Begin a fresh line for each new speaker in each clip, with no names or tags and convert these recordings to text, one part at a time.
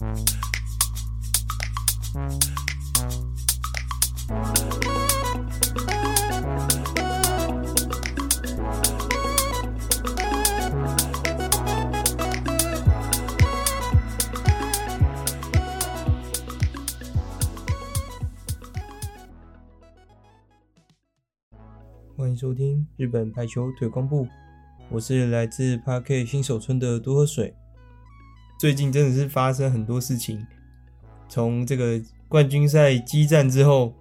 欢迎收听日本排球推广部，我是来自 Park 新手村的多喝水。最近真的是发生很多事情，从这个冠军赛激战之后，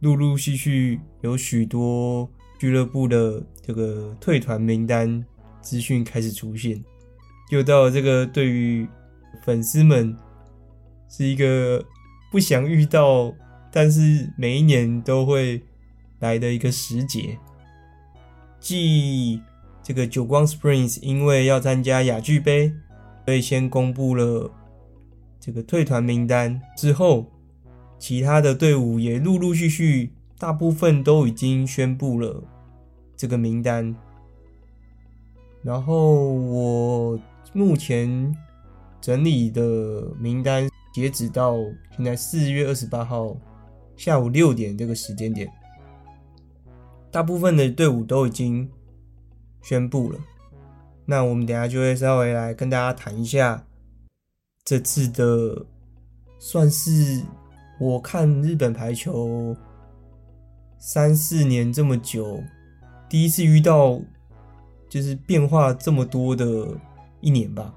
陆陆续续有许多俱乐部的这个退团名单资讯开始出现，又到了这个对于粉丝们是一个不想遇到，但是每一年都会。来的一个时节，即这个久光 Springs 因为要参加亚俱杯，所以先公布了这个退团名单之后，其他的队伍也陆陆续续，大部分都已经宣布了这个名单。然后我目前整理的名单，截止到现在四月二十八号下午六点这个时间点。大部分的队伍都已经宣布了，那我们等下就会稍微来跟大家谈一下这次的，算是我看日本排球三四年这么久，第一次遇到就是变化这么多的一年吧，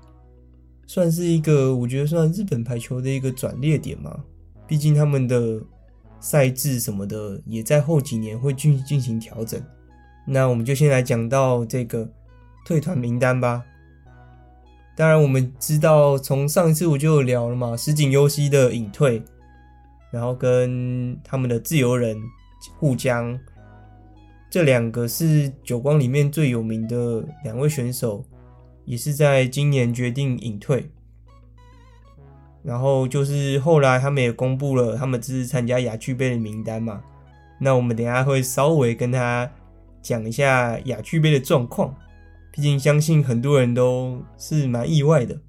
算是一个我觉得算日本排球的一个转捩点嘛，毕竟他们的。赛制什么的也在后几年会进进行调整，那我们就先来讲到这个退团名单吧。当然，我们知道从上一次我就聊了嘛，石井优希的隐退，然后跟他们的自由人户江，这两个是久光里面最有名的两位选手，也是在今年决定隐退。然后就是后来他们也公布了他们这次参加亚俱杯的名单嘛，那我们等下会稍微跟他讲一下亚俱杯的状况，毕竟相信很多人都是蛮意外的。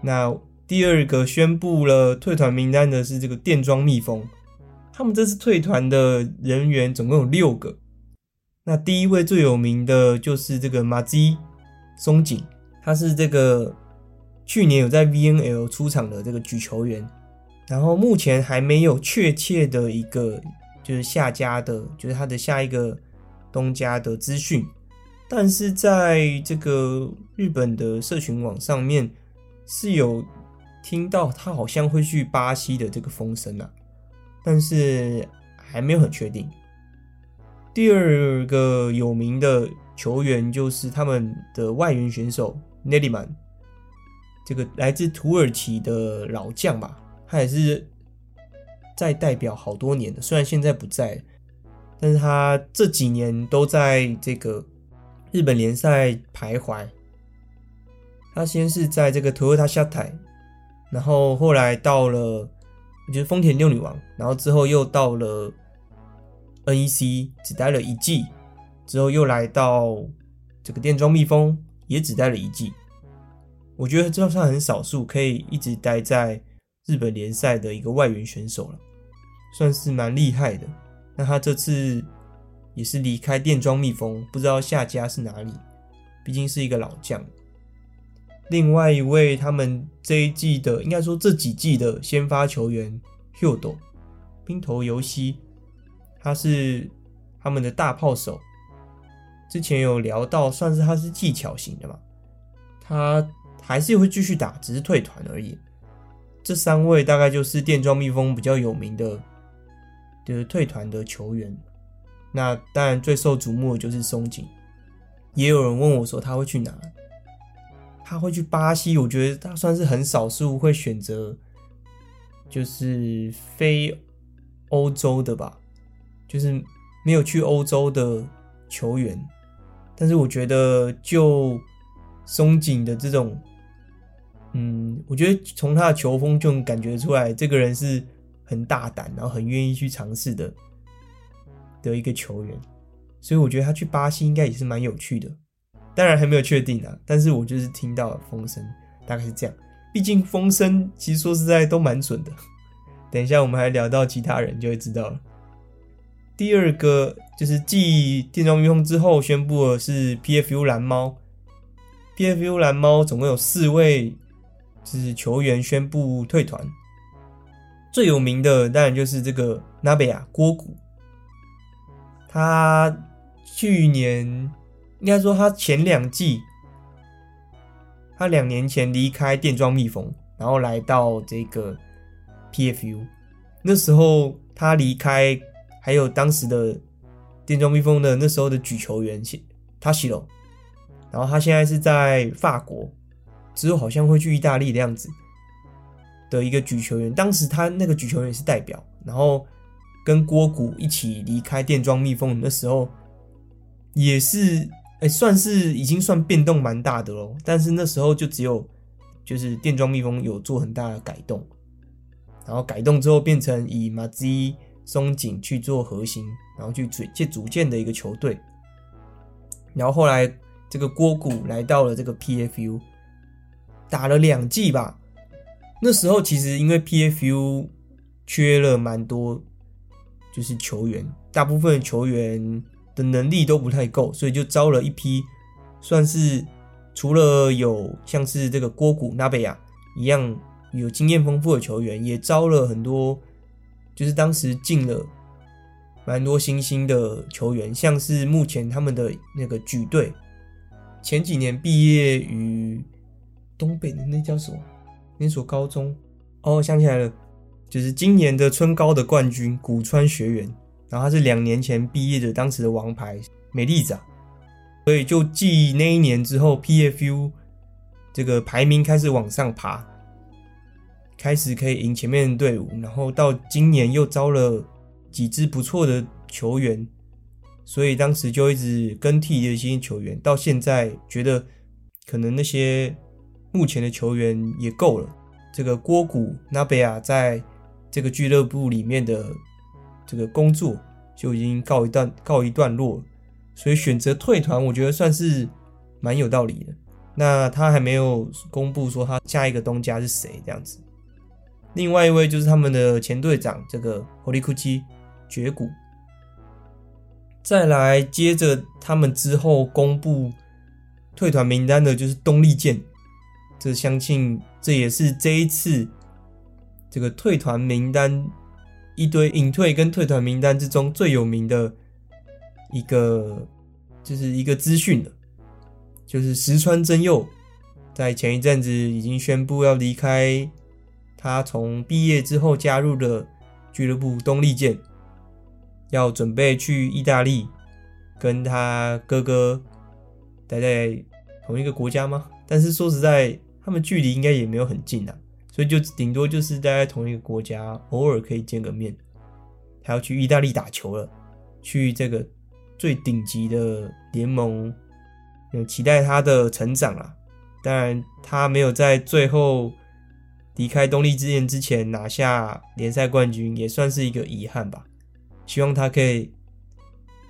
那第二个宣布了退团名单的是这个电装蜜蜂，他们这次退团的人员总共有六个，那第一位最有名的就是这个马基松井，他是这个。去年有在 VNL 出场的这个举球员，然后目前还没有确切的一个就是下家的，就是他的下一个东家的资讯，但是在这个日本的社群网上面是有听到他好像会去巴西的这个风声啊，但是还没有很确定。第二个有名的球员就是他们的外援选手 Nediman，。这个来自土耳其的老将吧，他也是在代表好多年的，虽然现在不在，但是他这几年都在这个日本联赛徘徊。他先是在这个 Toyota 下台然后后来到了，我觉得丰田六女王，然后之后又到了 NEC，只待了一季，之后又来到这个电装蜜蜂，也只待了一季。我觉得这算很少数可以一直待在日本联赛的一个外援选手了，算是蛮厉害的。那他这次也是离开电装蜜蜂，不知道下家是哪里，毕竟是一个老将。另外一位他们这一季的，应该说这几季的先发球员 Hyodo 滨头由希，他是他们的大炮手。之前有聊到，算是他是技巧型的嘛，他。还是会继续打，只是退团而已。这三位大概就是电装蜜蜂比较有名的，就是退团的球员。那当然最受瞩目的就是松井。也有人问我说他会去哪？他会去巴西。我觉得他算是很少数会选择，就是非欧洲的吧，就是没有去欧洲的球员。但是我觉得就松井的这种。嗯，我觉得从他的球风就能感觉出来，这个人是很大胆，然后很愿意去尝试的的一个球员。所以我觉得他去巴西应该也是蛮有趣的。当然还没有确定啊，但是我就是听到风声，大概是这样。毕竟风声其实说实在都蛮准的。等一下我们还聊到其他人就会知道了。第二个就是继电装蜜蜂之后宣布的是 PFU 蓝猫，PFU 蓝猫总共有四位就是球员宣布退团，最有名的当然就是这个 Nabeya 锅谷，他去年应该说他前两季，他两年前离开电装蜜蜂，然后来到这个 PFU，那时候他离开。还有当时的电装蜜蜂的那时候的举球员他西罗，然后他现在是在法国，之后好像会去意大利的样子的一个举球员。当时他那个举球员是代表，然后跟郭谷一起离开电装蜜蜂的时候，也是哎，算是已经算变动蛮大的喽。但是那时候就只有就是电装蜜蜂有做很大的改动，然后改动之后变成以马兹。松井去做核心，然后去组建组建的一个球队。然后后来这个郭谷来到了这个 PFU，打了两季吧。那时候其实因为 PFU 缺了蛮多，就是球员，大部分球员的能力都不太够，所以就招了一批，算是除了有像是这个锅谷、纳贝亚一样有经验丰富的球员，也招了很多。就是当时进了蛮多新兴的球员，像是目前他们的那个举队，前几年毕业于东北的那叫什么那所高中？哦，想起来了，就是今年的春高的冠军古川学园，然后他是两年前毕业的，当时的王牌美丽子，所以就继那一年之后，PFU 这个排名开始往上爬。开始可以赢前面的队伍，然后到今年又招了几支不错的球员，所以当时就一直更替这些球员。到现在觉得可能那些目前的球员也够了。这个锅谷纳贝亚在这个俱乐部里面的这个工作就已经告一段告一段落，所以选择退团，我觉得算是蛮有道理的。那他还没有公布说他下一个东家是谁，这样子。另外一位就是他们的前队长，这个堀口绝谷。再来接着他们之后公布退团名单的，就是东丽健。这相信这也是这一次这个退团名单一堆隐退跟退团名单之中最有名的一个，就是一个资讯了，就是石川真佑在前一阵子已经宣布要离开。他从毕业之后加入的俱乐部东丽箭，要准备去意大利，跟他哥哥待在同一个国家吗？但是说实在，他们距离应该也没有很近啊，所以就顶多就是待在同一个国家，偶尔可以见个面。他要去意大利打球了，去这个最顶级的联盟，有期待他的成长啊。当然，他没有在最后。离开东丽箭之前拿下联赛冠军也算是一个遗憾吧。希望他可以，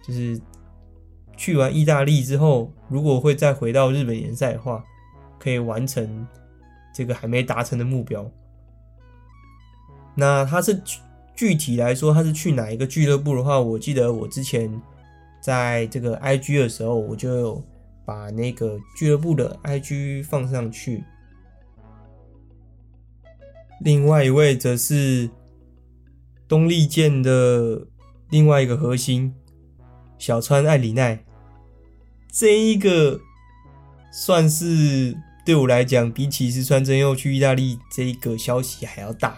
就是去完意大利之后，如果会再回到日本联赛的话，可以完成这个还没达成的目标。那他是具体来说，他是去哪一个俱乐部的话，我记得我之前在这个 IG 的时候，我就有把那个俱乐部的 IG 放上去。另外一位则是东丽健的另外一个核心小川爱里奈，这一个算是对我来讲，比起石川真佑去意大利这一个消息还要大，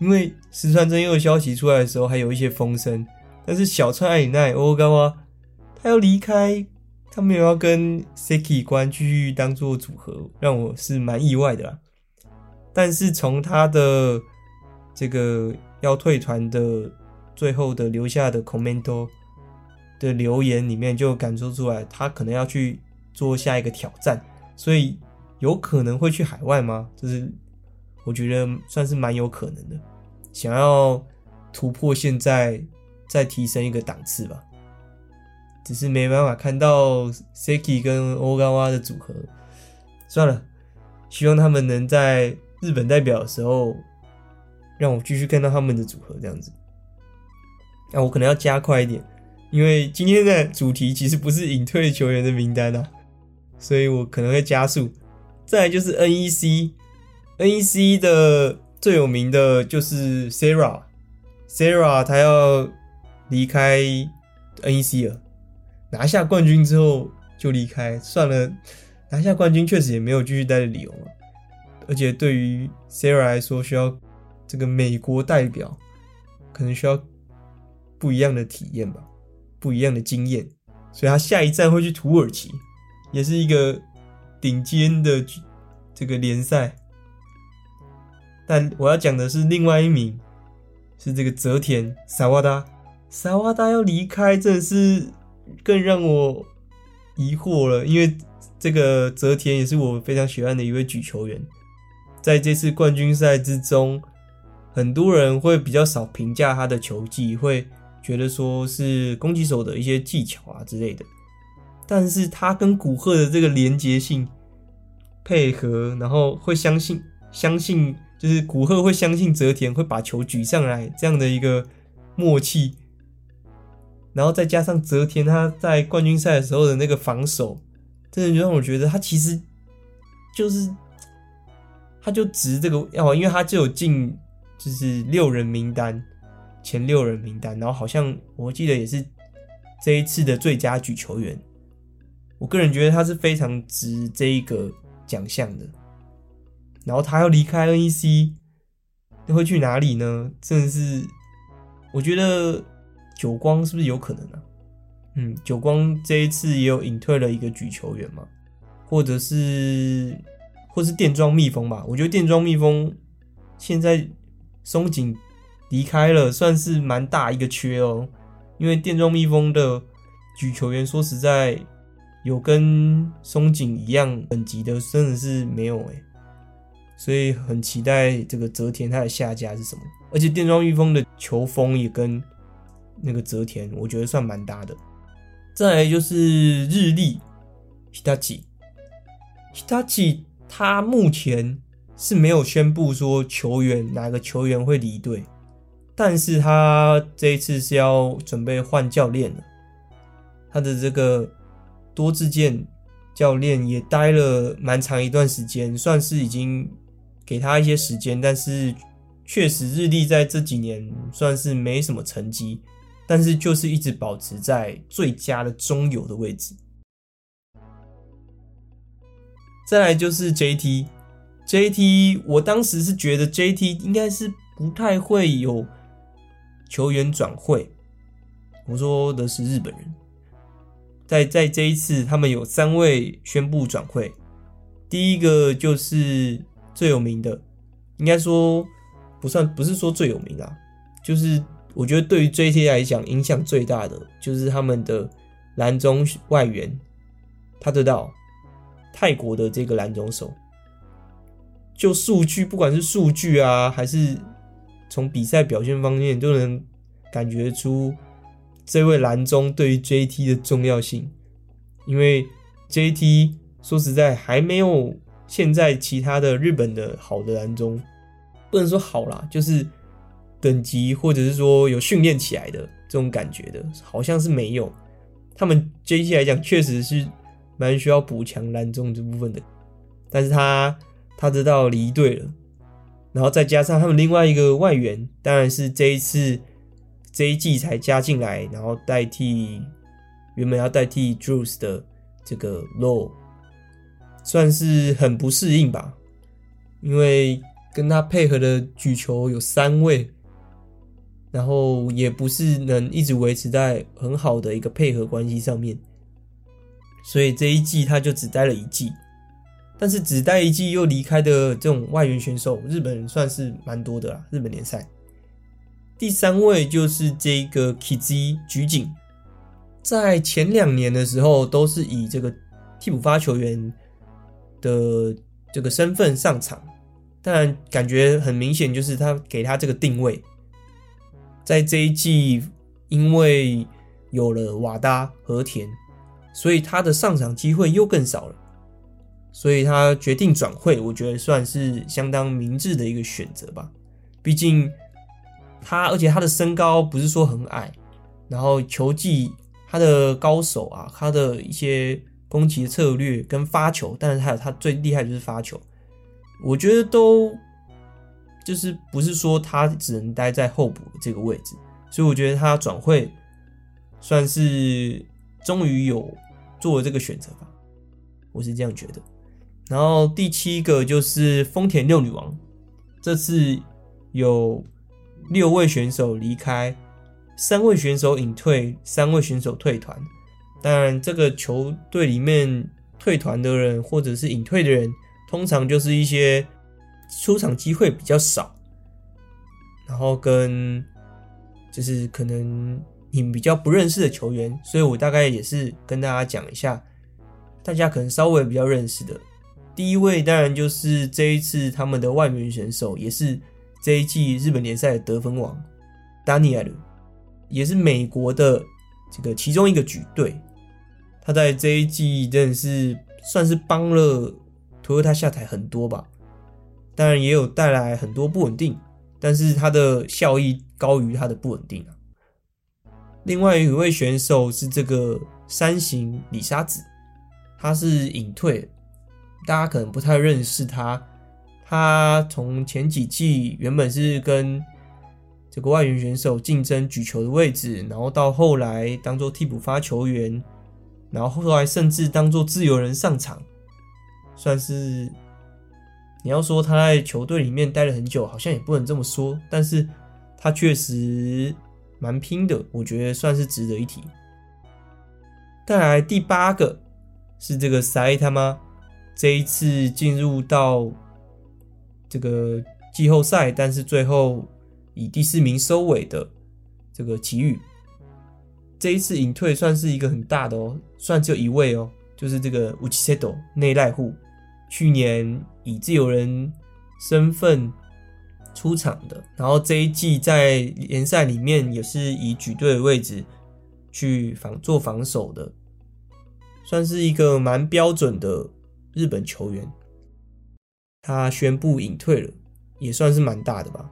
因为石川真佑的消息出来的时候还有一些风声，但是小川爱里奈欧高啊，他要离开，他没有要跟 Seki 关继续当做组合，让我是蛮意外的啦。但是从他的这个要退团的最后的留下的 comment 的留言里面，就感受出来他可能要去做下一个挑战，所以有可能会去海外吗？就是我觉得算是蛮有可能的，想要突破现在，再提升一个档次吧。只是没办法看到 Seki 跟 Ogawa 的组合，算了，希望他们能在。日本代表的时候，让我继续看到他们的组合这样子。那我可能要加快一点，因为今天的主题其实不是隐退球员的名单啊，所以我可能会加速。再来就是 NEC，NEC 的最有名的就是 Sarah，Sarah 她要离开 NEC 了，拿下冠军之后就离开，算了，拿下冠军确实也没有继续待的理由了，而且对于 Sarah 来说，需要这个美国代表，可能需要。不一样的体验吧，不一样的经验，所以他下一站会去土耳其，也是一个顶尖的这个联赛。但我要讲的是另外一名，是这个泽田萨瓦达，萨瓦达要离开，真的是更让我疑惑了，因为这个泽田也是我非常喜欢的一位举球员，在这次冠军赛之中，很多人会比较少评价他的球技，会。觉得说是攻击手的一些技巧啊之类的，但是他跟古贺的这个连接性配合，然后会相信相信，就是古贺会相信泽田会把球举上来这样的一个默契，然后再加上泽田他在冠军赛的时候的那个防守，真的就让我觉得他其实就是他就值这个要，因为他就有进就是六人名单。前六人名单，然后好像我记得也是这一次的最佳举球员。我个人觉得他是非常值这一个奖项的。然后他要离开 NEC，会去哪里呢？真的是，我觉得久光是不是有可能啊？嗯，久光这一次也有隐退了一个举球员嘛，或者是，或是电装蜜蜂吧？我觉得电装蜜蜂现在松井。离开了，算是蛮大一个缺哦。因为电装蜜蜂的举球员，说实在，有跟松井一样等级的，真的是没有诶。所以很期待这个泽田他的下家是什么。而且电装御风的球风也跟那个泽田，我觉得算蛮搭的。再来就是日立，Hitachi，Hitachi 他目前是没有宣布说球员哪个球员会离队。但是他这一次是要准备换教练了，他的这个多智健教练也待了蛮长一段时间，算是已经给他一些时间，但是确实日立在这几年算是没什么成绩，但是就是一直保持在最佳的中游的位置。再来就是 JT，JT 我当时是觉得 JT 应该是不太会有。球员转会，我说的是日本人，在在这一次，他们有三位宣布转会。第一个就是最有名的，应该说不算，不是说最有名啊，就是我觉得对于 JT 来讲影响最大的，就是他们的蓝中外援，他得到泰国的这个蓝中手，就数据，不管是数据啊，还是。从比赛表现方面都能感觉出这位蓝中对于 JT 的重要性，因为 JT 说实在还没有现在其他的日本的好的蓝中，不能说好啦，就是等级或者是说有训练起来的这种感觉的，好像是没有。他们 JT 来讲确实是蛮需要补强蓝中这部分的，但是他他知道离队了。然后再加上他们另外一个外援，当然是这一次这一季才加进来，然后代替原本要代替 Drews 的这个 Low，算是很不适应吧。因为跟他配合的举球有三位，然后也不是能一直维持在很好的一个配合关系上面，所以这一季他就只待了一季。但是只待一季又离开的这种外援选手，日本人算是蛮多的啦。日本联赛第三位就是这个 Kizy 橘井，在前两年的时候都是以这个替补发球员的这个身份上场，但感觉很明显就是他给他这个定位，在这一季因为有了瓦达和田，所以他的上场机会又更少了。所以他决定转会，我觉得算是相当明智的一个选择吧。毕竟他，而且他的身高不是说很矮，然后球技，他的高手啊，他的一些攻击的策略跟发球，但是还有他最厉害就是发球，我觉得都就是不是说他只能待在候补这个位置，所以我觉得他转会算是终于有做了这个选择吧，我是这样觉得。然后第七个就是丰田六女王，这次有六位选手离开，三位选手隐退，三位选手退团。当然，这个球队里面退团的人或者是隐退的人，通常就是一些出场机会比较少，然后跟就是可能你比较不认识的球员。所以我大概也是跟大家讲一下，大家可能稍微比较认识的。第一位当然就是这一次他们的外援选手，也是这一季日本联赛的得分王，丹尼尔，也是美国的这个其中一个举队。他在这一季真的是算是帮了 Toyota 下台很多吧，当然也有带来很多不稳定，但是他的效益高于他的不稳定啊。另外一位选手是这个山形里沙子，他是隐退。大家可能不太认识他，他从前几季原本是跟这个外援选手竞争举球的位置，然后到后来当做替补发球员，然后后来甚至当做自由人上场，算是你要说他在球队里面待了很久，好像也不能这么说，但是他确实蛮拼的，我觉得算是值得一提。再来第八个是这个塞他妈。这一次进入到这个季后赛，但是最后以第四名收尾的这个奇遇，这一次隐退算是一个很大的哦，算只有一位哦，就是这个 uchsado 内濑户，去年以自由人身份出场的，然后这一季在联赛里面也是以举队的位置去防做防守的，算是一个蛮标准的。日本球员，他宣布隐退了，也算是蛮大的吧，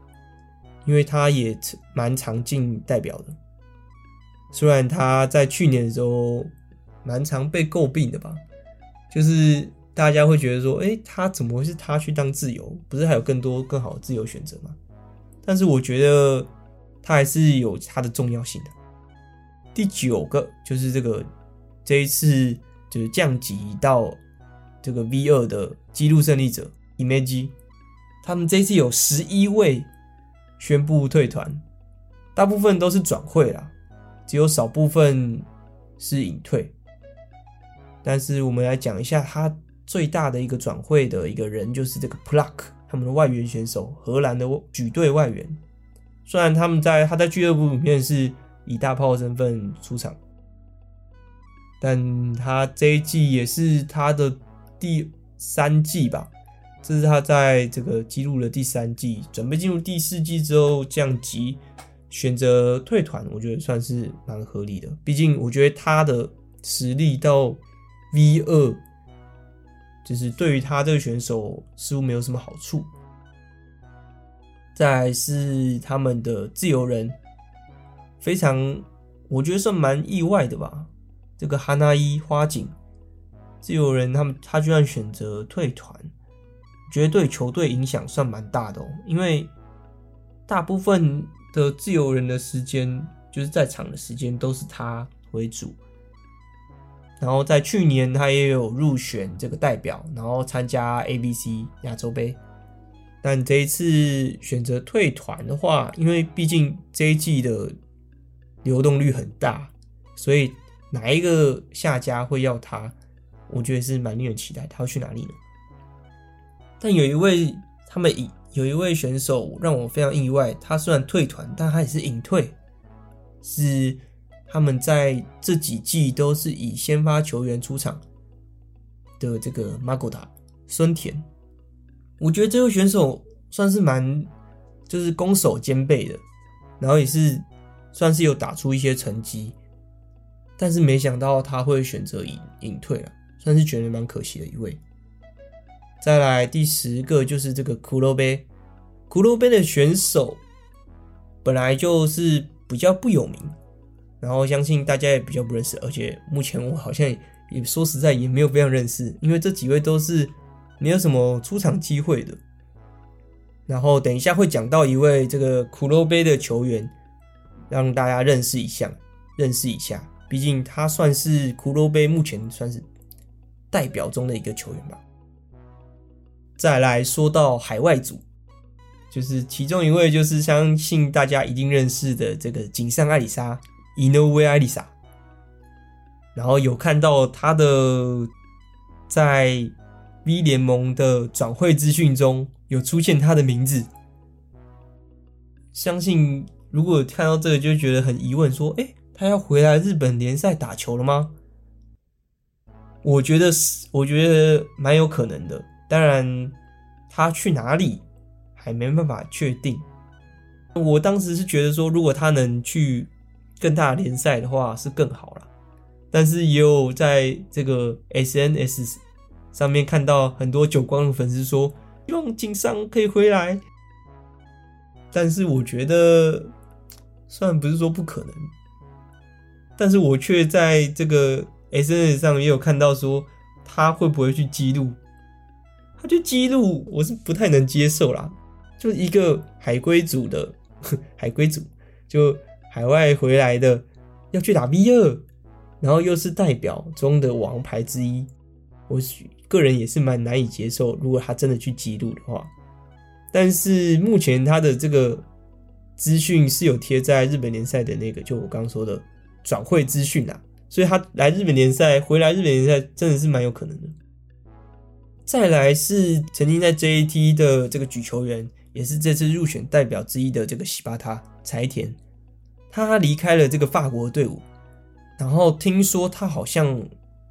因为他也蛮常进代表的。虽然他在去年的时候蛮常被诟病的吧，就是大家会觉得说，诶，他怎么会是他去当自由？不是还有更多更好的自由选择吗？但是我觉得他还是有他的重要性的。第九个就是这个这一次就是降级到。这个 V 二的纪录胜利者 Image，他们这一次有十一位宣布退团，大部分都是转会啦，只有少部分是隐退。但是我们来讲一下，他最大的一个转会的一个人就是这个 Pluck，他们的外援选手，荷兰的举队外援。虽然他们在他在俱乐部里面是以大炮身份出场，但他这一季也是他的。第三季吧，这是他在这个记录的第三季，准备进入第四季之后降级，选择退团，我觉得算是蛮合理的。毕竟我觉得他的实力到 V 二，就是对于他这个选手似乎没有什么好处。再是他们的自由人，非常我觉得算蛮意外的吧，这个哈纳伊花井。自由人他们他居然选择退团，觉得对球队影响算蛮大的哦。因为大部分的自由人的时间就是在场的时间都是他为主，然后在去年他也有入选这个代表，然后参加 ABC 亚洲杯。但这一次选择退团的话，因为毕竟这一季的流动率很大，所以哪一个下家会要他？我觉得是蛮令人期待，他要去哪里呢？但有一位，他们以有一位选手让我非常意外。他虽然退团，但他也是隐退，是他们在这几季都是以先发球员出场的这个马古达孙田。我觉得这位选手算是蛮就是攻守兼备的，然后也是算是有打出一些成绩，但是没想到他会选择隐隐退了。算是觉得蛮可惜的一位，再来第十个就是这个骷髅杯，骷髅杯的选手本来就是比较不有名，然后相信大家也比较不认识，而且目前我好像也说实在也没有非常认识，因为这几位都是没有什么出场机会的。然后等一下会讲到一位这个骷髅杯的球员，让大家认识一下，认识一下。毕竟他算是骷髅杯目前算是代表中的一个球员吧。再来说到海外组，就是其中一位就是相信大家一定认识的这个井上爱里沙井上爱丽莎。然后有看到他的在 V 联盟的转会资讯中。有出现他的名字，相信如果看到这个就觉得很疑问，说：“诶，他要回来日本联赛打球了吗？”我觉得是，我觉得蛮有可能的。当然，他去哪里还没办法确定。我当时是觉得说，如果他能去更大联赛的话，是更好了。但是也有在这个 SNS 上面看到很多久光的粉丝说。希望井上可以回来，但是我觉得，虽然不是说不可能，但是我却在这个 SNS 上也有看到说他会不会去记录，他去记录，我是不太能接受啦。就一个海归组的 海归组，就海外回来的要去打 V2，然后又是代表中的王牌之一，我。个人也是蛮难以接受，如果他真的去记录的话。但是目前他的这个资讯是有贴在日本联赛的那个，就我刚说的转会资讯啊，所以他来日本联赛，回来日本联赛真的是蛮有可能的。再来是曾经在 J T 的这个举球员，也是这次入选代表之一的这个西巴塔柴田，他离开了这个法国队伍，然后听说他好像。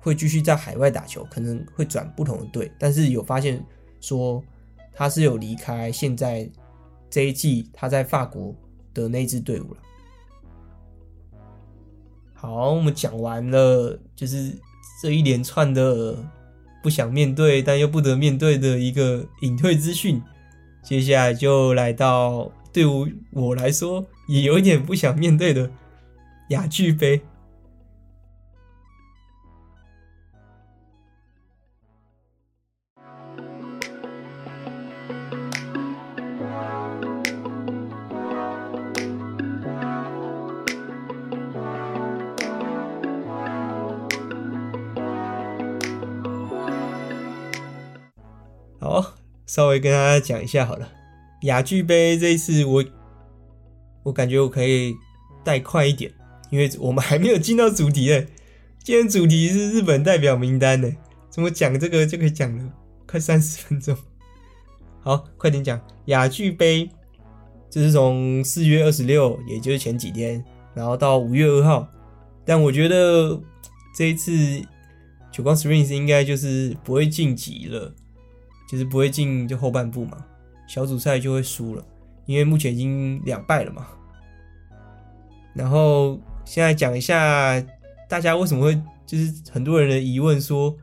会继续在海外打球，可能会转不同的队，但是有发现说他是有离开现在这一季他在法国的那支队伍了。好，我们讲完了，就是这一连串的不想面对但又不得面对的一个隐退资讯，接下来就来到对我我来说也有点不想面对的哑剧杯。稍微跟大家讲一下好了。亚俱杯这一次我，我感觉我可以带快一点，因为我们还没有进到主题诶。今天主题是日本代表名单呢，怎么讲这个就可以讲了快三十分钟。好，快点讲亚俱杯，就是从四月二十六，也就是前几天，然后到五月二号。但我觉得这一次久光 Springs 应该就是不会晋级了。其实不会进就后半部嘛，小组赛就会输了，因为目前已经两败了嘛。然后现在讲一下大家为什么会就是很多人的疑问说，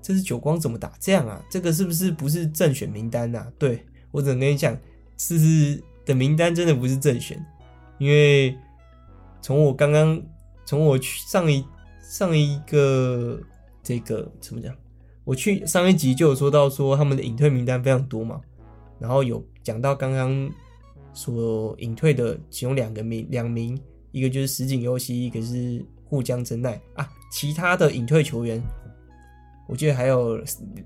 这是久光怎么打这样啊？这个是不是不是正选名单啊？对，我只能跟你讲，这是的名单真的不是正选，因为从我刚刚从我去上一上一个这个怎么讲？我去上一集就有说到说他们的隐退名单非常多嘛，然后有讲到刚刚所隐退的其中两个名两名，一个就是石井优希，一个是户江真奈啊，其他的隐退球员，我记得还有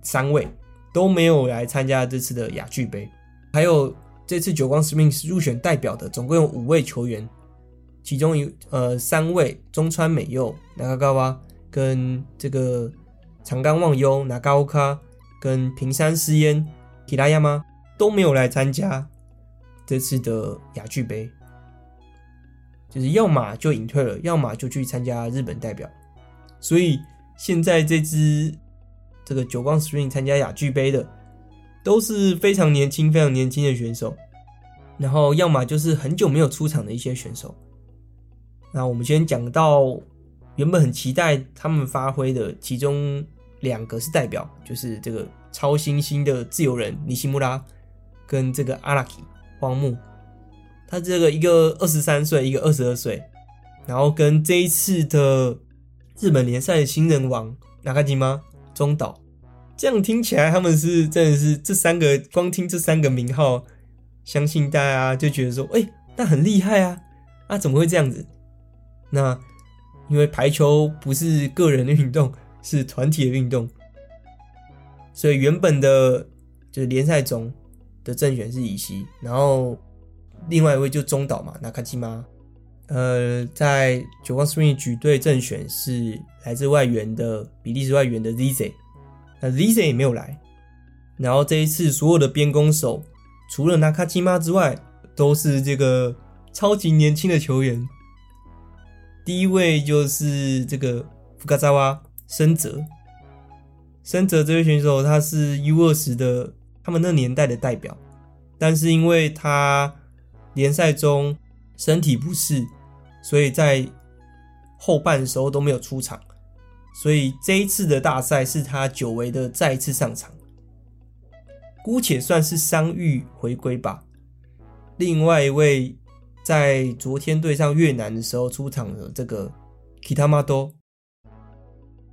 三位都没有来参加这次的亚俱杯，还有这次久光 Springs 入选代表的总共有五位球员，其中有呃三位中川美佑、中川美佑跟这个。长冈望优、那高卡跟平山诗嫣、提拉亚吗都没有来参加这次的雅具杯，就是要么就隐退了，要么就去参加日本代表。所以现在这支这个久光 Spring 参加雅具杯的都是非常年轻、非常年轻的选手，然后要么就是很久没有出场的一些选手。那我们先讲到原本很期待他们发挥的其中。两个是代表，就是这个超新星的自由人尼西穆拉跟这个阿拉基荒木，他这个一个二十三岁，一个二十二岁，然后跟这一次的日本联赛的新人王那卡吉玛中岛，这样听起来他们是真的是这三个，光听这三个名号，相信大家就觉得说，哎、那很厉害啊，啊，怎么会这样子？那因为排球不是个人的运动，是团体的运动，所以原本的就是联赛中的正选是乙西，然后另外一位就中岛嘛，那卡基妈，呃，在九光 Spring 举队正选是来自外援的比利时外援的 Zise，那 Zise 也没有来，然后这一次所有的边攻手除了那卡基妈之外，都是这个超级年轻的球员。第一位就是这个福卡扎瓦深泽，深泽这位选手他是 U 二十的他们那年代的代表，但是因为他联赛中身体不适，所以在后半时候都没有出场，所以这一次的大赛是他久违的再一次上场，姑且算是伤愈回归吧。另外一位。在昨天对上越南的时候出场的这个 Kitamado，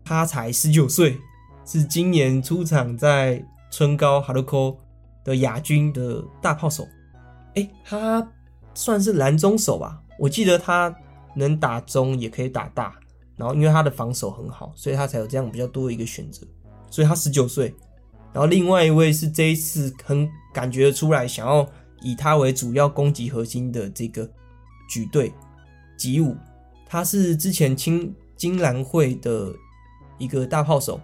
他才十九岁，是今年出场在春高 Haruko 的亚军的大炮手。哎，他算是蓝中手吧？我记得他能打中也可以打大，然后因为他的防守很好，所以他才有这样比较多的一个选择。所以他十九岁，然后另外一位是这一次很感觉出来想要。以他为主要攻击核心的这个举队吉武，他是之前青金兰会的一个大炮手，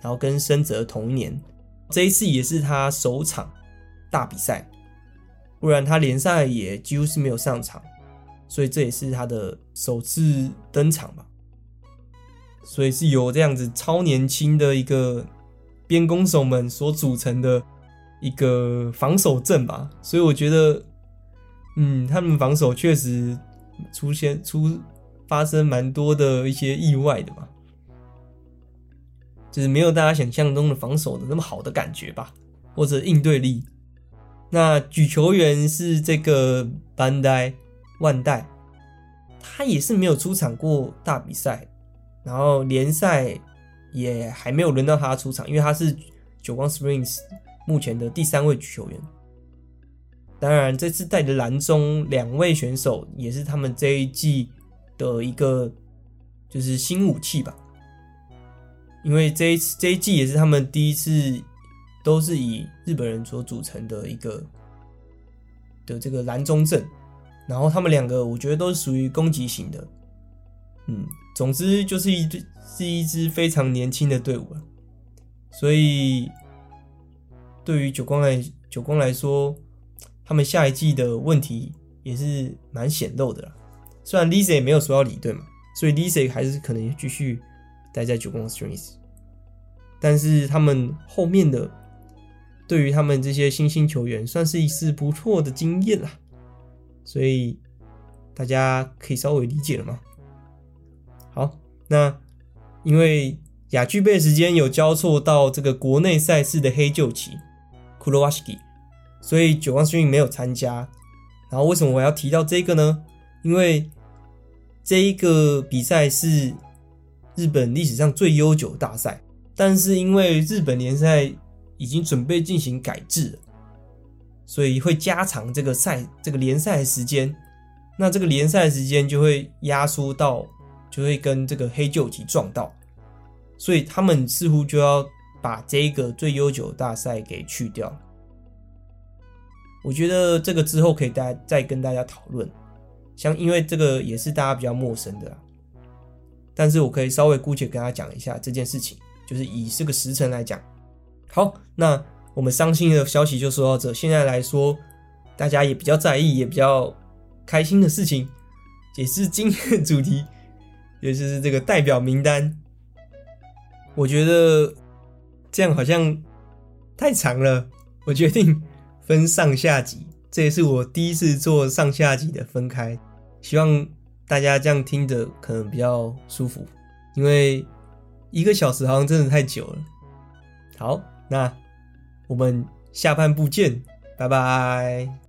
然后跟深泽同一年，这一次也是他首场大比赛，不然他联赛也几乎是没有上场，所以这也是他的首次登场吧。所以是由这样子超年轻的一个边攻手们所组成的。一个防守阵吧，所以我觉得，嗯，他们防守确实出现出发生蛮多的一些意外的吧，就是没有大家想象中的防守的那么好的感觉吧，或者应对力。那举球员是这个班代万代，他也是没有出场过大比赛，然后联赛也还没有轮到他出场，因为他是久光 Springs。目前的第三位举球员，当然这次带的蓝中两位选手也是他们这一季的一个就是新武器吧，因为这一次这一季也是他们第一次都是以日本人所组成的一个的这个蓝中阵，然后他们两个我觉得都是属于攻击型的，嗯，总之就是一支是一支非常年轻的队伍了，所以。对于久光来久光来说，他们下一季的问题也是蛮显露的啦。虽然 Lisa 也没有说要离队嘛，所以 Lisa 还是可能继续待在久光 Springs。但是他们后面的对于他们这些新兴球员，算是一次不错的经验啦。所以大家可以稍微理解了吗？好，那因为亚俱杯时间有交错到这个国内赛事的黑旧旗。库洛瓦西基，所以久光 Spring 没有参加。然后为什么我要提到这个呢？因为这一个比赛是日本历史上最悠久的大赛，但是因为日本联赛已经准备进行改制了，所以会加长这个赛这个联赛的时间。那这个联赛的时间就会压缩到，就会跟这个黑旧旗撞到，所以他们似乎就要。把这个最悠久的大赛给去掉，我觉得这个之后可以大家再跟大家讨论，像因为这个也是大家比较陌生的，但是我可以稍微姑且跟大家讲一下这件事情，就是以这个时辰来讲。好，那我们伤心的消息就说到这，现在来说大家也比较在意，也比较开心的事情，也是今天的主题，也就是这个代表名单，我觉得。这样好像太长了，我决定分上下集。这也是我第一次做上下集的分开，希望大家这样听着可能比较舒服。因为一个小时好像真的太久了。好，那我们下半部见，拜拜。